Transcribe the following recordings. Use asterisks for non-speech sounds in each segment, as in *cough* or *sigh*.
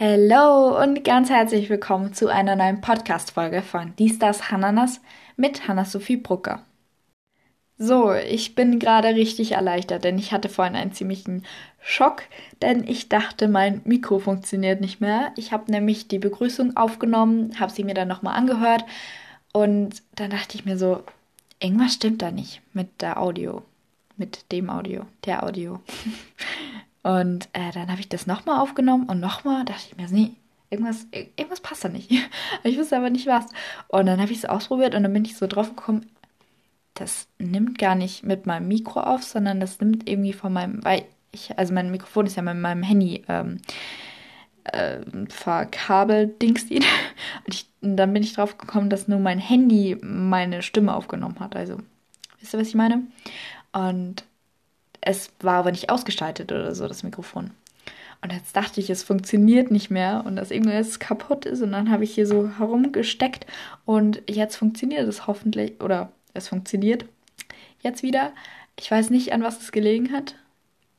Hallo und ganz herzlich willkommen zu einer neuen Podcast-Folge von Dies, das, Hananas mit Hanna-Sophie Brucker. So, ich bin gerade richtig erleichtert, denn ich hatte vorhin einen ziemlichen Schock, denn ich dachte, mein Mikro funktioniert nicht mehr. Ich habe nämlich die Begrüßung aufgenommen, habe sie mir dann nochmal angehört und dann dachte ich mir so, irgendwas stimmt da nicht mit der Audio, mit dem Audio, der Audio. *laughs* Und äh, dann habe ich das nochmal aufgenommen und nochmal dachte ich mir, nee, irgendwas, irgendwas passt da nicht. *laughs* ich wusste aber nicht was. Und dann habe ich es ausprobiert und dann bin ich so drauf gekommen, das nimmt gar nicht mit meinem Mikro auf, sondern das nimmt irgendwie von meinem, weil ich, also mein Mikrofon ist ja mit meinem Handy ähm, äh, verkabelt, Dings *laughs* Und, ich, und dann bin ich drauf gekommen, dass nur mein Handy meine Stimme aufgenommen hat. Also, wisst ihr, was ich meine? Und es war aber nicht ausgestaltet oder so, das Mikrofon. Und jetzt dachte ich, es funktioniert nicht mehr und dass irgendwas kaputt ist. Und dann habe ich hier so herumgesteckt und jetzt funktioniert es hoffentlich. Oder es funktioniert jetzt wieder. Ich weiß nicht, an was es gelegen hat.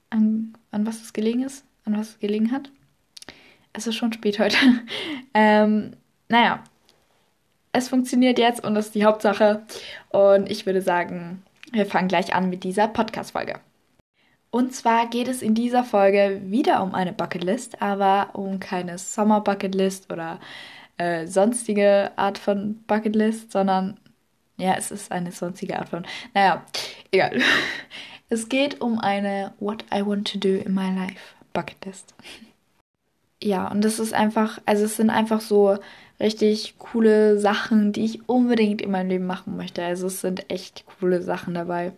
An, an was es gelegen ist. An was es gelegen hat. Es ist schon spät heute. *laughs* ähm, naja, es funktioniert jetzt und das ist die Hauptsache. Und ich würde sagen, wir fangen gleich an mit dieser Podcast-Folge. Und zwar geht es in dieser Folge wieder um eine Bucketlist, aber um keine Sommer Bucketlist oder äh, sonstige Art von Bucketlist, sondern ja, es ist eine sonstige Art von. Naja, egal. *laughs* Es geht um eine What I Want to Do in My Life Bucketlist. Ja, und das ist einfach, also es sind einfach so richtig coole Sachen, die ich unbedingt in meinem Leben machen möchte. Also es sind echt coole Sachen dabei.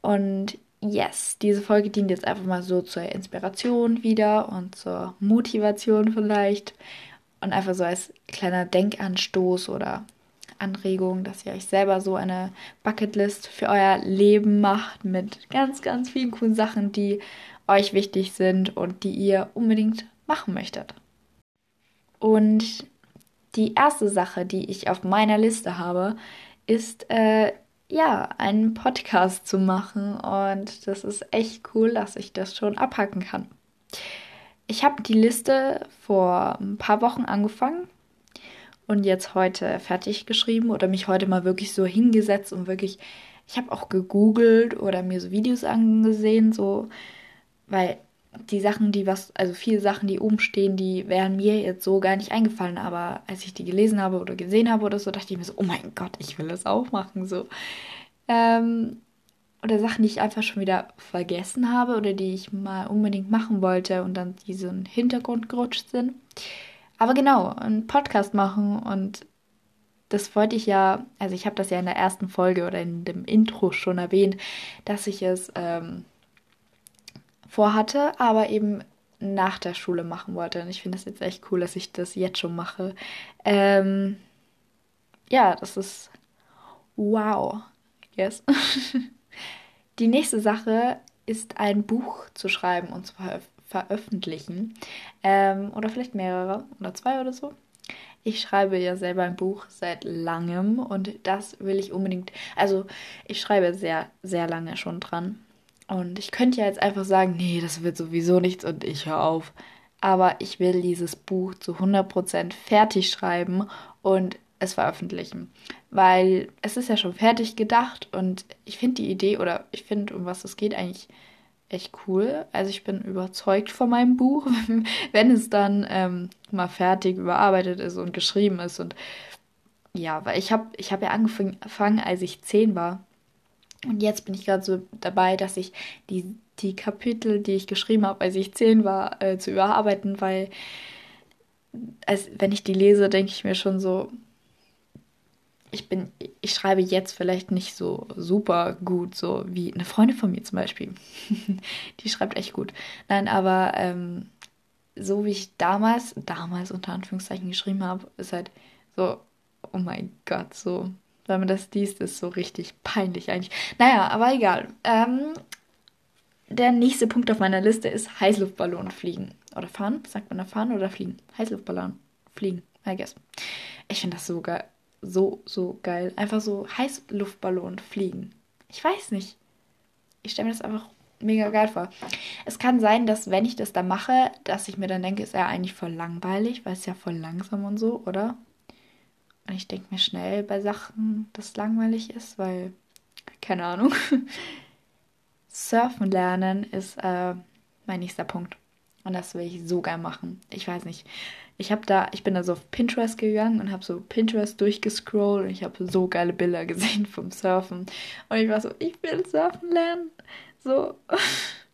Und yes, diese Folge dient jetzt einfach mal so zur Inspiration wieder und zur Motivation vielleicht und einfach so als kleiner Denkanstoß oder Anregung, dass ihr euch selber so eine Bucketlist für euer Leben macht mit ganz, ganz vielen coolen Sachen, die euch wichtig sind und die ihr unbedingt machen möchtet. Und die erste Sache, die ich auf meiner Liste habe, ist äh, ja, einen Podcast zu machen und das ist echt cool, dass ich das schon abhacken kann. Ich habe die Liste vor ein paar Wochen angefangen und jetzt heute fertig geschrieben oder mich heute mal wirklich so hingesetzt und wirklich, ich habe auch gegoogelt oder mir so Videos angesehen, so, weil die Sachen, die was, also viele Sachen, die oben stehen, die wären mir jetzt so gar nicht eingefallen. Aber als ich die gelesen habe oder gesehen habe oder so, dachte ich mir so, oh mein Gott, ich will das auch machen. So. Ähm, oder Sachen, die ich einfach schon wieder vergessen habe oder die ich mal unbedingt machen wollte und dann die so in den Hintergrund gerutscht sind. Aber genau, einen Podcast machen und das wollte ich ja, also ich habe das ja in der ersten Folge oder in dem Intro schon erwähnt, dass ich es ähm, vorhatte, aber eben nach der Schule machen wollte. Und ich finde das jetzt echt cool, dass ich das jetzt schon mache. Ähm, ja, das ist wow. Yes. *laughs* Die nächste Sache ist ein Buch zu schreiben und zu ver veröffentlichen. Ähm, oder vielleicht mehrere oder zwei oder so. Ich schreibe ja selber ein Buch seit langem und das will ich unbedingt. Also, ich schreibe sehr, sehr lange schon dran. Und ich könnte ja jetzt einfach sagen, nee, das wird sowieso nichts und ich höre auf. Aber ich will dieses Buch zu 100% fertig schreiben und es veröffentlichen. Weil es ist ja schon fertig gedacht und ich finde die Idee oder ich finde, um was es geht, eigentlich echt cool. Also ich bin überzeugt von meinem Buch, *laughs* wenn es dann ähm, mal fertig überarbeitet ist und geschrieben ist. Und ja, weil ich habe ich hab ja angefangen, als ich zehn war. Und jetzt bin ich gerade so dabei, dass ich die, die Kapitel, die ich geschrieben habe, als ich zehn war, äh, zu überarbeiten, weil als, wenn ich die lese, denke ich mir schon so, ich bin, ich schreibe jetzt vielleicht nicht so super gut, so wie eine Freundin von mir zum Beispiel. *laughs* die schreibt echt gut. Nein, aber ähm, so wie ich damals, damals unter Anführungszeichen geschrieben habe, ist halt so, oh mein Gott, so wenn man das liest, ist so richtig peinlich eigentlich. Naja, aber egal. Ähm, der nächste Punkt auf meiner Liste ist Heißluftballon fliegen. Oder fahren? Sagt man da fahren oder fliegen? Heißluftballon fliegen, I guess. Ich finde das so geil. So, so geil. Einfach so Heißluftballon fliegen. Ich weiß nicht. Ich stelle mir das einfach mega geil vor. Es kann sein, dass wenn ich das da mache, dass ich mir dann denke, ist ja eigentlich voll langweilig, weil es ja voll langsam und so, oder? Und ich denke mir schnell bei Sachen, dass langweilig ist, weil, keine Ahnung. *laughs* Surfen lernen ist äh, mein nächster Punkt. Und das will ich so gern machen. Ich weiß nicht. Ich habe da, ich bin da so auf Pinterest gegangen und habe so Pinterest durchgescrollt und ich habe so geile Bilder *laughs* gesehen vom Surfen. Und ich war so, ich will surfen lernen. So. *laughs*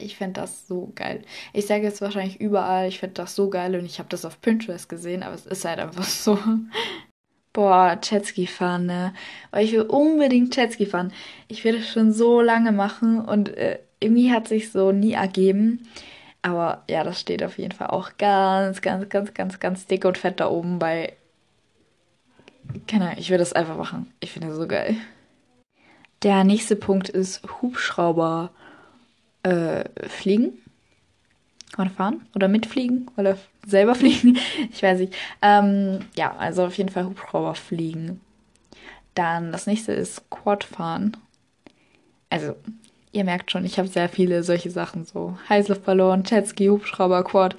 Ich finde das so geil. Ich sage jetzt wahrscheinlich überall, ich finde das so geil und ich habe das auf Pinterest gesehen, aber es ist halt einfach so. *laughs* Boah, Jetski fahren, ne? Weil ich will unbedingt Jetski fahren. Ich will das schon so lange machen und äh, irgendwie hat sich so nie ergeben. Aber ja, das steht auf jeden Fall auch ganz, ganz, ganz, ganz, ganz dick und fett da oben bei. Keine Ahnung, ich will das einfach machen. Ich finde das so geil. Der nächste Punkt ist Hubschrauber äh, fliegen. Oder fahren? Oder mitfliegen? Oder selber *laughs* fliegen? ich weiß nicht. Ähm, ja, also auf jeden Fall Hubschrauber fliegen. Dann das nächste ist Quad fahren. Also ihr merkt schon, ich habe sehr viele solche Sachen, so Heißluftballon, Jetski, Hubschrauber, Quad.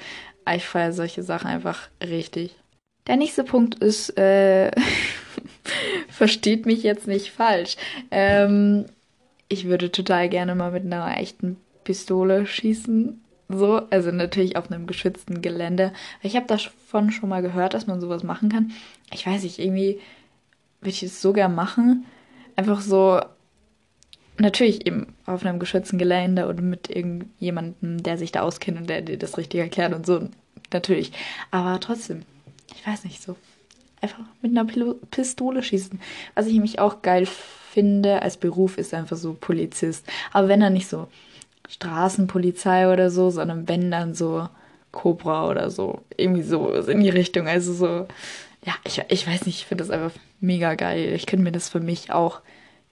Ich feiere solche Sachen einfach richtig. Der nächste Punkt ist, äh, *laughs* versteht mich jetzt nicht falsch. Ähm, ich würde total gerne mal mit einer echten Pistole schießen. So, also natürlich auf einem geschützten Gelände. Ich habe davon schon mal gehört, dass man sowas machen kann. Ich weiß nicht, irgendwie würde ich es so gern machen. Einfach so natürlich eben auf einem geschützten Gelände oder mit irgendjemandem, der sich da auskennt und der dir das richtig erklärt und so. Natürlich. Aber trotzdem, ich weiß nicht so. Einfach mit einer Pistole schießen. Was ich nämlich auch geil finde als Beruf ist einfach so Polizist. Aber wenn er nicht so Straßenpolizei oder so, sondern wenn dann so Cobra oder so. Irgendwie so in die Richtung. Also so, ja, ich, ich weiß nicht, ich finde das einfach mega geil. Ich könnte mir das für mich auch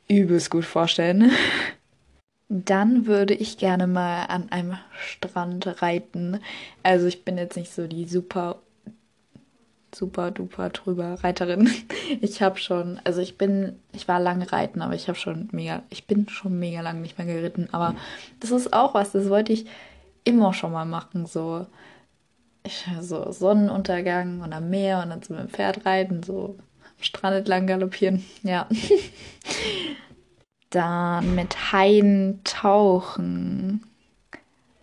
übelst gut vorstellen. *laughs* Dann würde ich gerne mal an einem Strand reiten. Also ich bin jetzt nicht so die super, super duper drüber Reiterin. *laughs* Ich habe schon, also ich bin, ich war lange reiten, aber ich habe schon mega, ich bin schon mega lang nicht mehr geritten. Aber das ist auch was, das wollte ich immer schon mal machen. So, ich, so Sonnenuntergang und am Meer und dann mit dem Pferd reiten, so am Strand entlang galoppieren. *laughs* Ja. Dann mit Haien tauchen.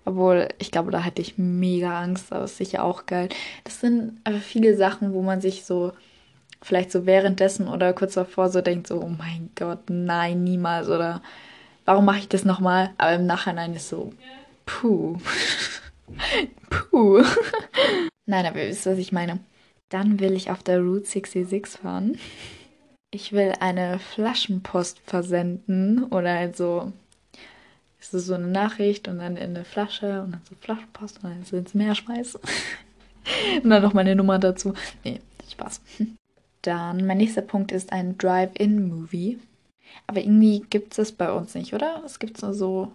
Obwohl, ich glaube, da hätte ich mega Angst, aber ist sicher auch geil. Das sind aber viele Sachen, wo man sich so vielleicht so währenddessen oder kurz davor so denkt, so, oh mein Gott, nein, niemals. Oder warum mache ich das nochmal? Aber im Nachhinein ist so, puh. *laughs* puh. *laughs* nein, aber ihr wisst, was ich meine. Dann will ich auf der Route 66 fahren ich will eine Flaschenpost versenden oder halt so, ist es so eine Nachricht und dann in eine Flasche und dann so Flaschenpost und dann so ins Meer schmeißen. *laughs* und dann noch meine Nummer dazu. Nee, Spaß. Dann, mein nächster Punkt ist ein Drive-In-Movie. Aber irgendwie gibt es das bei uns nicht, oder? Es gibt es nur so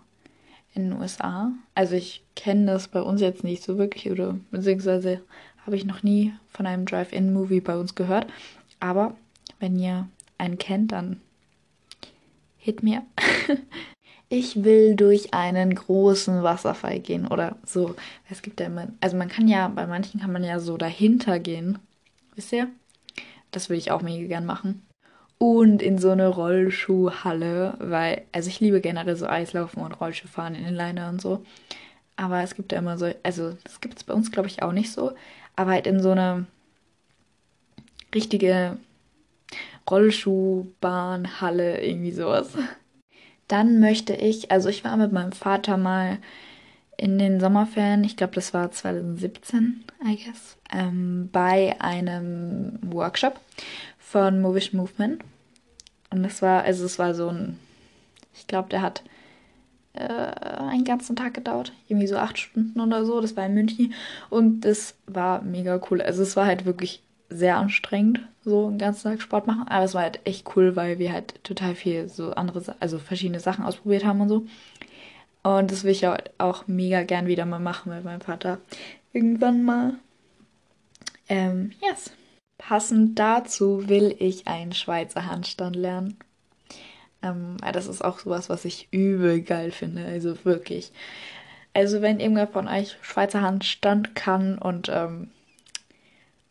in den USA. Also ich kenne das bei uns jetzt nicht so wirklich, oder beziehungsweise habe ich noch nie von einem Drive-In-Movie bei uns gehört. Aber wenn ihr einen kennt, dann hit mir. *laughs* ich will durch einen großen Wasserfall gehen oder so. Es gibt ja immer, also man kann ja, bei manchen kann man ja so dahinter gehen. Wisst ihr? Das würde ich auch mega gern machen. Und in so eine Rollschuhhalle, weil, also ich liebe generell so Eislaufen und Rollschuhfahren in den Liner und so. Aber es gibt ja immer so, also das gibt es bei uns, glaube ich, auch nicht so. Aber halt in so eine richtige Rollschuhbahn, Halle, irgendwie sowas. Dann möchte ich, also ich war mit meinem Vater mal in den Sommerferien, ich glaube, das war 2017, I guess, ähm, bei einem Workshop von Movish Movement. Und das war, also es war so ein, ich glaube, der hat äh, einen ganzen Tag gedauert, irgendwie so acht Stunden oder so. Das war in München und das war mega cool. Also es war halt wirklich sehr anstrengend, so einen ganzen Tag Sport machen. Aber es war halt echt cool, weil wir halt total viel so andere, also verschiedene Sachen ausprobiert haben und so. Und das will ich auch mega gern wieder mal machen mit meinem Vater. Irgendwann mal. Ähm, yes. Passend dazu will ich einen Schweizer Handstand lernen. Ähm, das ist auch sowas, was ich übel geil finde. Also wirklich. Also wenn irgendwer von euch Schweizer Handstand kann und ähm,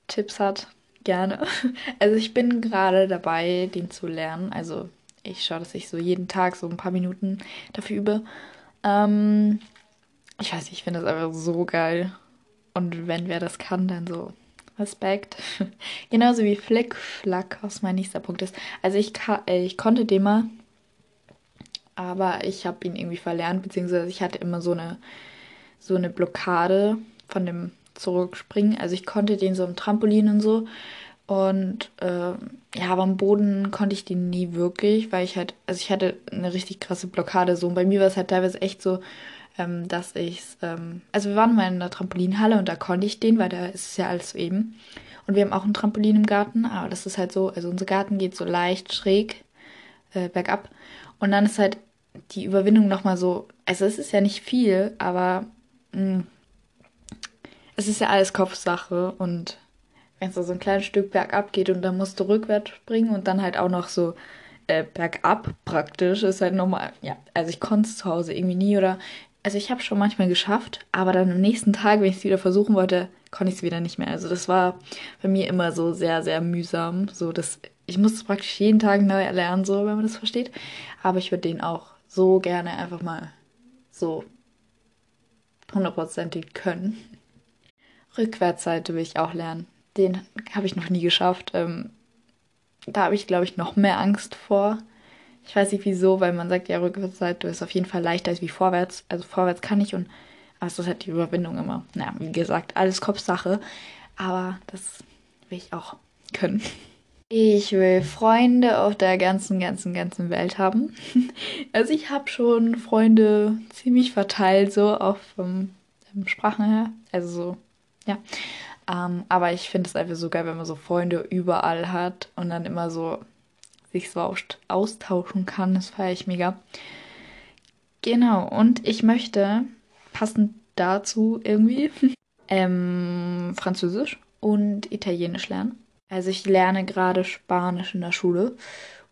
Tipps hat, gerne. *laughs* Also ich bin gerade dabei, den zu lernen. Also ich schaue, dass ich so jeden Tag so ein paar Minuten dafür übe. Ähm, ich weiß nicht, ich finde das einfach so geil. Und wenn wer das kann, dann so Respekt. *laughs* Genauso wie Flickflack, was mein nächster Punkt ist. Also ich, äh, ich konnte den mal, aber ich habe ihn irgendwie verlernt, beziehungsweise ich hatte immer so eine, so eine Blockade von dem Zurückspringen. Also ich konnte den so im Trampolin und so. Und äh, ja, aber am Boden konnte ich den nie wirklich, weil ich halt, also ich hatte eine richtig krasse Blockade so. Und bei mir war es halt teilweise echt so, ähm, dass ich ähm, also wir waren mal in der Trampolinhalle und da konnte ich den, weil da ist es ja alles so eben. Und wir haben auch ein Trampolin im Garten, aber das ist halt so, also unser Garten geht so leicht schräg äh, bergab. Und dann ist halt die Überwindung nochmal so, also es ist ja nicht viel, aber mh, mm, es ist ja alles Kopfsache und wenn es so ein kleines Stück bergab geht und dann musst du rückwärts springen und dann halt auch noch so äh, bergab praktisch, ist halt nochmal, ja, also ich konnte es zu Hause irgendwie nie oder also ich habe schon manchmal geschafft, aber dann am nächsten Tag, wenn ich es wieder versuchen wollte, konnte ich es wieder nicht mehr. Also das war bei mir immer so sehr, sehr mühsam. So, dass ich musste es praktisch jeden Tag neu erlernen, so, wenn man das versteht. Aber ich würde den auch so gerne einfach mal so hundertprozentig können. Rückwärtsseite will ich auch lernen. Den habe ich noch nie geschafft. Ähm, da habe ich, glaube ich, noch mehr Angst vor. Ich weiß nicht wieso, weil man sagt, ja, Rückwärtsseite ist auf jeden Fall leichter als wie vorwärts. Also vorwärts kann ich und aber es ist halt die Überwindung immer. Naja, wie gesagt, alles Kopfsache. Aber das will ich auch können. Ich will Freunde auf der ganzen, ganzen, ganzen Welt haben. *laughs* Also ich habe schon Freunde ziemlich verteilt, so auch vom Sprachen her. Also so, ja. Ähm, aber ich finde es einfach so geil, wenn man so Freunde überall hat und dann immer so sich so austauschen kann. Das feiere ich mega. Genau, und ich möchte passend dazu irgendwie *laughs* ähm, Französisch und Italienisch lernen. Also ich lerne gerade Spanisch in der Schule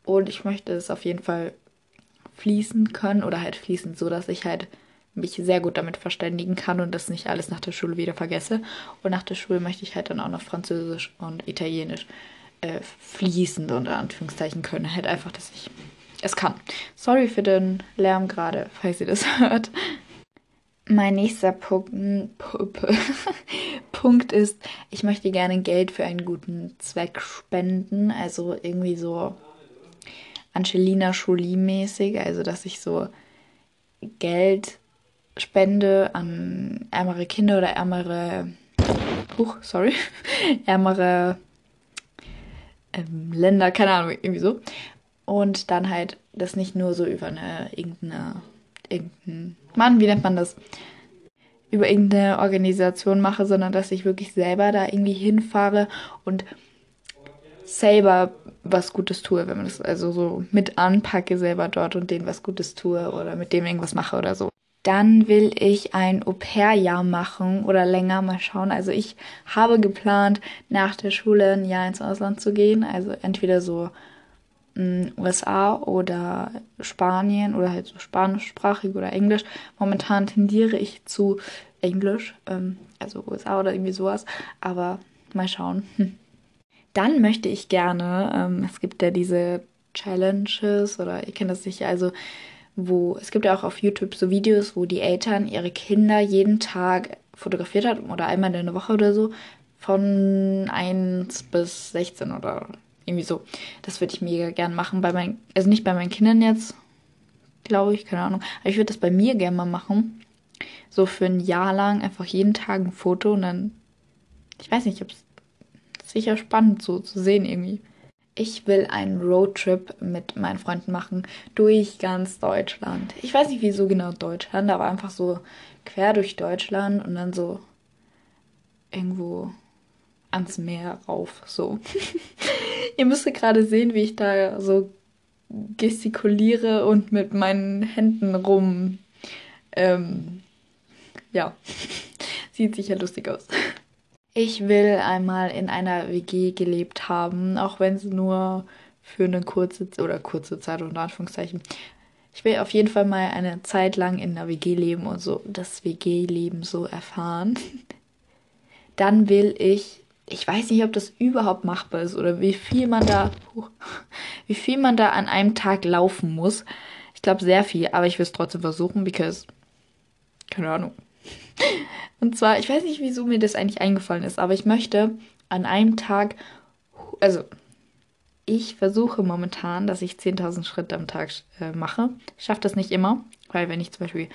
und ich möchte es auf jeden Fall fließen können oder halt fließend, so dass ich halt mich sehr gut damit verständigen kann und das nicht alles nach der Schule wieder vergesse. Und nach der Schule möchte ich halt dann auch noch Französisch und Italienisch äh, fließend unter Anführungszeichen können. Halt einfach, dass ich es kann. Sorry für den Lärm gerade, falls ihr das *laughs* hört. Mein nächster Punkt, *laughs* Punkt ist, ich möchte gerne Geld für einen guten Zweck spenden. Also irgendwie so Angelina Jolie-mäßig. Also, dass ich so Geld spende an ärmere Kinder oder ärmere. Huch, sorry. *laughs* ärmere ähm, Länder, keine Ahnung, irgendwie so. Und dann halt das nicht nur so über eine irgendeine, irgendein, Mann, wie nennt man das? Über irgendeine Organisation mache, sondern dass ich wirklich selber da irgendwie hinfahre und selber was Gutes tue, wenn man das also so mit anpacke selber dort und denen was Gutes tue oder mit dem irgendwas mache oder so. Dann will ich ein Au-pair-Jahr machen oder länger mal schauen. Also ich habe geplant, nach der Schule ein Jahr ins Ausland zu gehen. Also entweder so in USA oder Spanien oder halt so spanischsprachig oder Englisch. Momentan tendiere ich zu Englisch, ähm, also USA oder irgendwie sowas. Aber mal schauen. Hm. Dann möchte ich gerne, ähm, es gibt ja diese Challenges oder ihr kennt das sicher, also wo es gibt ja auch auf YouTube so Videos, wo die Eltern ihre Kinder jeden Tag fotografiert haben oder einmal in der Woche oder so von 1 bis 16 oder irgendwie so. Das würde ich mega gern machen bei meinen, also nicht bei meinen Kindern jetzt, glaube ich, keine Ahnung. Aber ich würde das bei mir gerne mal machen. So für ein Jahr lang einfach jeden Tag ein Foto und dann, ich weiß nicht, ob es sicher spannend so zu sehen irgendwie. Ich will einen Roadtrip mit meinen Freunden machen durch ganz Deutschland. Ich weiß nicht wieso genau Deutschland, aber einfach so quer durch Deutschland und dann so irgendwo ans Meer rauf. So. *laughs* Ihr müsst gerade sehen, wie ich da so gestikuliere und mit meinen Händen rum. Ähm, ja, *laughs* sieht sicher lustig aus. Ich will einmal in einer WG gelebt haben, auch wenn es nur für eine kurze oder kurze Zeit unter Anführungszeichen. Ich will auf jeden Fall mal eine Zeit lang in einer WG leben und so das WG-Leben so erfahren. *laughs* Dann will ich, ich weiß nicht, ob das überhaupt machbar ist oder wie viel man da, *laughs* wie viel man da an einem Tag laufen muss. Ich glaube sehr viel, aber ich will es trotzdem versuchen, because keine Ahnung. Und zwar, ich weiß nicht, wieso mir das eigentlich eingefallen ist, aber ich möchte an einem Tag, also ich versuche momentan, dass ich 10.000 Schritte am Tag äh, mache. Ich schaffe das nicht immer, weil wenn ich zum Beispiel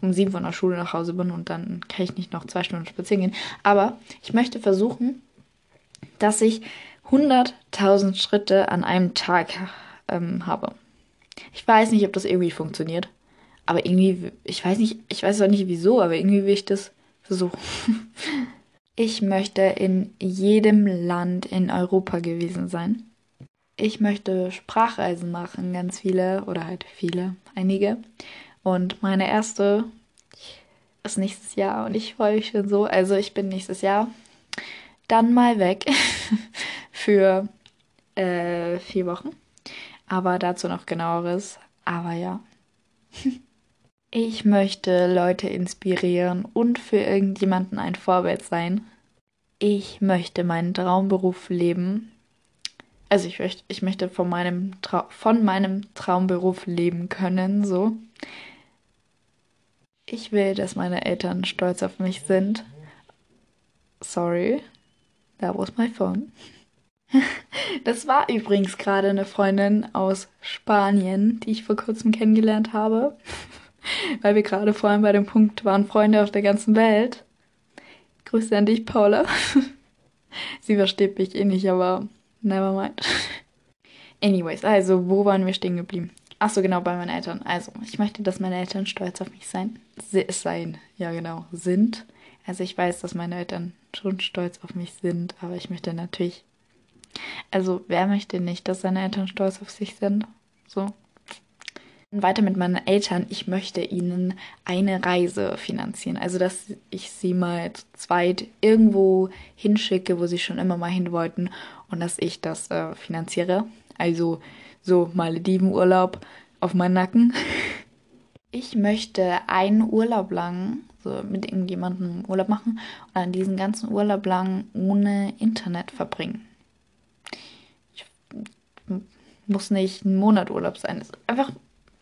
um sieben von der Schule nach Hause bin und dann kann ich nicht noch zwei Stunden spazieren gehen. Aber ich möchte versuchen, dass ich 100.000 Schritte an einem Tag ähm, habe. Ich weiß nicht, ob das irgendwie funktioniert. Aber irgendwie, ich weiß nicht, ich weiß auch nicht wieso, aber irgendwie will ich das versuchen. *laughs* Ich möchte in jedem Land in Europa gewesen sein. Ich möchte Sprachreisen machen, ganz viele oder halt viele, einige. Und meine erste ist nächstes Jahr und ich freue mich schon so. Also ich bin nächstes Jahr dann mal weg *laughs* für äh, vier Wochen. Aber dazu noch genaueres. Aber ja. *laughs* Ich möchte Leute inspirieren und für irgendjemanden ein Vorbild sein. Ich möchte meinen Traumberuf leben. Also ich möchte, ich möchte von meinem, von meinem Traumberuf leben können, so. Ich will, dass meine Eltern stolz auf mich sind. Sorry, that was my phone. *laughs* Das war übrigens gerade eine Freundin aus Spanien, die ich vor kurzem kennengelernt habe *laughs* *laughs* weil wir gerade vor allem bei dem Punkt waren, Freunde auf der ganzen Welt. Grüße an dich, Paula. *laughs* Sie versteht mich eh nicht, aber never mind. *laughs* Anyways, also, wo waren wir stehen geblieben? Achso, genau, bei meinen Eltern. Also, ich möchte, dass meine Eltern stolz auf mich sein. Sein, ja genau, sind. Also, ich weiß, dass meine Eltern schon stolz auf mich sind, aber ich möchte natürlich. Also, wer möchte nicht, dass seine Eltern stolz auf sich sind? So, weiter mit meinen Eltern. Ich möchte ihnen eine Reise finanzieren. Also, dass ich sie mal zu zweit irgendwo hinschicke, wo sie schon immer mal hin wollten und dass ich das äh, finanziere. Also, so Maledivenurlaub auf meinen Nacken. *laughs* Ich möchte einen Urlaub lang so mit irgendjemandem Urlaub machen und an diesen ganzen Urlaub lang ohne Internet verbringen. Ich muss nicht ein Monat Urlaub sein. Einfach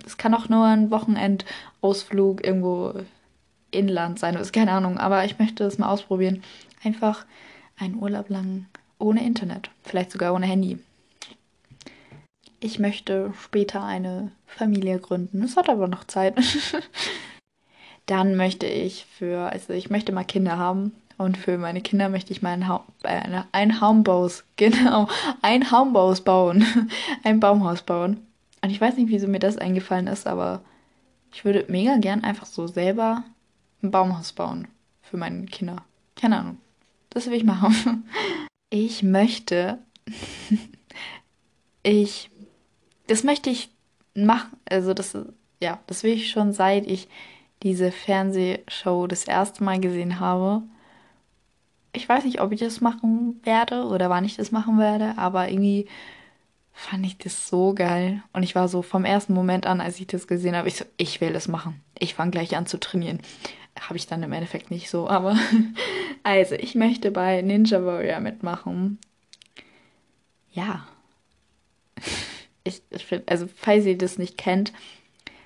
es kann auch nur ein Wochenendausflug irgendwo inland sein. Ist keine Ahnung, aber ich möchte das mal ausprobieren. Einfach einen Urlaub lang ohne Internet, vielleicht sogar ohne Handy. Ich möchte später eine Familie gründen. Es hat aber noch Zeit. *laughs* Dann möchte ich für, also ich möchte mal Kinder haben. Und für meine Kinder möchte ich mal ein, äh, ein Haumbaus, *laughs* genau, ein Haumbaus bauen, *laughs* ein Baumhaus bauen. Und ich weiß nicht, wieso mir das eingefallen ist, aber ich würde mega gern einfach so selber ein Baumhaus bauen für meine Kinder. Keine Ahnung. Das will ich machen. *laughs* Ich möchte. *laughs* ich. Das möchte ich machen. Also, das. Ja, das will ich schon seit ich diese Fernsehshow das erste Mal gesehen habe. Ich weiß nicht, ob ich das machen werde oder wann ich das machen werde, aber irgendwie fand ich das so geil. Und ich war so vom ersten Moment an, als ich das gesehen habe, ich so, ich will das machen. Ich fange gleich an zu trainieren. Habe ich dann im Endeffekt nicht so, aber *laughs* also, ich möchte bei Ninja Warrior mitmachen. Ja. *laughs* Ich, ich finde, also, falls ihr das nicht kennt,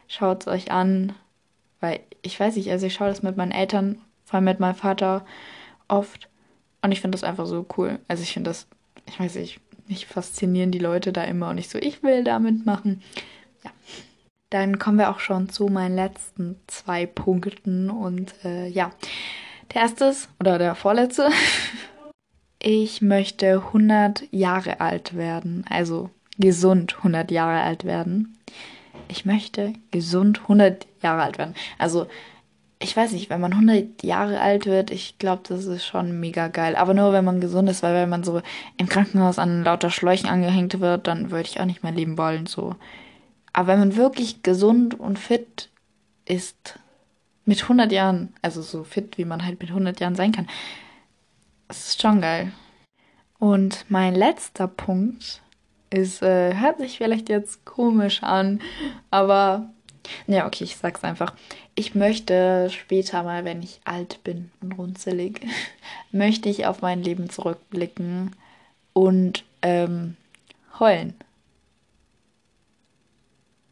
schaut es euch an. Weil ich weiß nicht, also ich schaue das mit meinen Eltern, vor allem mit meinem Vater oft. Und ich finde das einfach so cool. Also ich finde das, ich weiß nicht, mich faszinieren die Leute da immer und ich so, ich will da mitmachen. Ja. Dann kommen wir auch schon zu meinen letzten zwei Punkten und äh, ja, der erste ist, oder der vorletzte. *laughs* Ich möchte 100 Jahre alt werden, also gesund 100 Jahre alt werden. Ich möchte gesund 100 Jahre alt werden. Also ich weiß nicht, wenn man 100 Jahre alt wird, ich glaube, das ist schon mega geil. Aber nur, wenn man gesund ist, weil wenn man so im Krankenhaus an lauter Schläuchen angehängt wird, dann würde ich auch nicht mehr leben wollen, so. Aber wenn man wirklich gesund und fit ist, mit 100 Jahren, also so fit, wie man halt mit 100 Jahren sein kann, das ist schon geil. Und mein letzter Punkt Es äh, hört sich vielleicht jetzt komisch an, aber ja, okay, ich sag's einfach. Ich möchte später mal, wenn ich alt bin und runzelig, *laughs* möchte ich auf mein Leben zurückblicken und ähm, heulen.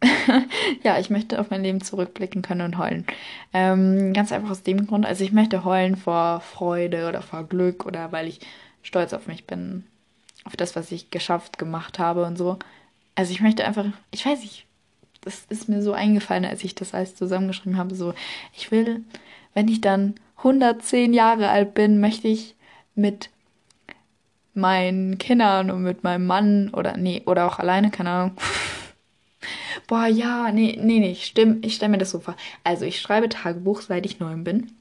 *laughs* ja, ich möchte auf mein Leben zurückblicken können und heulen. Ähm, ganz einfach aus dem Grund, also ich möchte heulen vor Freude oder vor Glück oder weil ich stolz auf mich bin, auf das, was ich geschafft, gemacht habe und so. Also ich möchte einfach, ich weiß nicht, das ist mir so eingefallen, als ich das alles zusammengeschrieben habe, so, ich will, wenn ich dann 110 Jahre alt bin, möchte ich mit meinen Kindern und mit meinem Mann oder nee, oder auch alleine, keine Ahnung, *laughs* Boah, ja, nee, nee, nee, stimmt, ich stelle mir das so vor. Also ich schreibe Tagebuch, seit ich neun bin.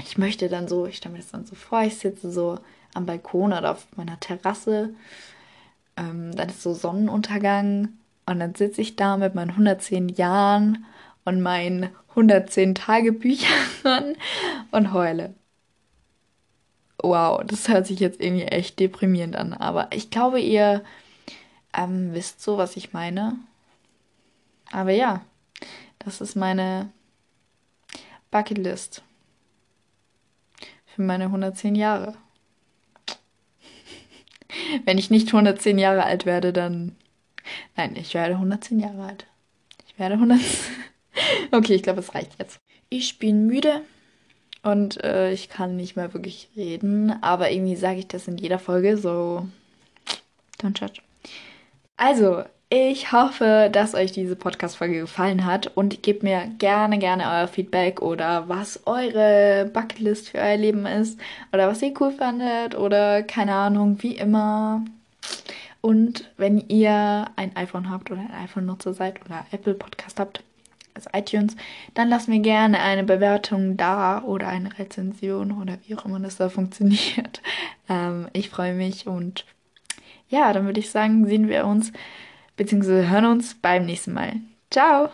Ich möchte dann so, ich stelle mir das dann so vor, ich sitze so am Balkon oder auf meiner Terrasse. Ähm, dann ist so Sonnenuntergang und dann sitze ich da mit meinen 110 Jahren und meinen 110 Tagebüchern *laughs* und heule. Wow, das hört sich jetzt irgendwie echt deprimierend an, aber ich glaube, ihr ähm, wisst so, was ich meine. Aber ja, das ist meine Bucketlist für meine 110 Jahre. *laughs* Wenn ich nicht 110 Jahre alt werde, dann. Nein, ich werde 110 Jahre alt. Ich werde 100. *laughs* okay, ich glaube, es reicht jetzt. Ich bin müde und äh, ich kann nicht mehr wirklich reden, aber irgendwie sage ich das in jeder Folge, so. Don't judge. Also, ich hoffe, dass euch diese Podcast-Folge gefallen hat und gebt mir gerne, gerne euer Feedback oder was eure Bucketlist für euer Leben ist oder was ihr cool fandet oder keine Ahnung, wie immer. Und wenn ihr ein iPhone habt oder ein iPhone-Nutzer seid oder Apple Podcast habt, also iTunes, dann lasst mir gerne eine Bewertung da oder eine Rezension oder wie auch immer das da *laughs* funktioniert. Ähm, ich freue mich und ja, dann würde ich sagen, sehen wir uns beziehungsweise hören uns beim nächsten Mal. Ciao!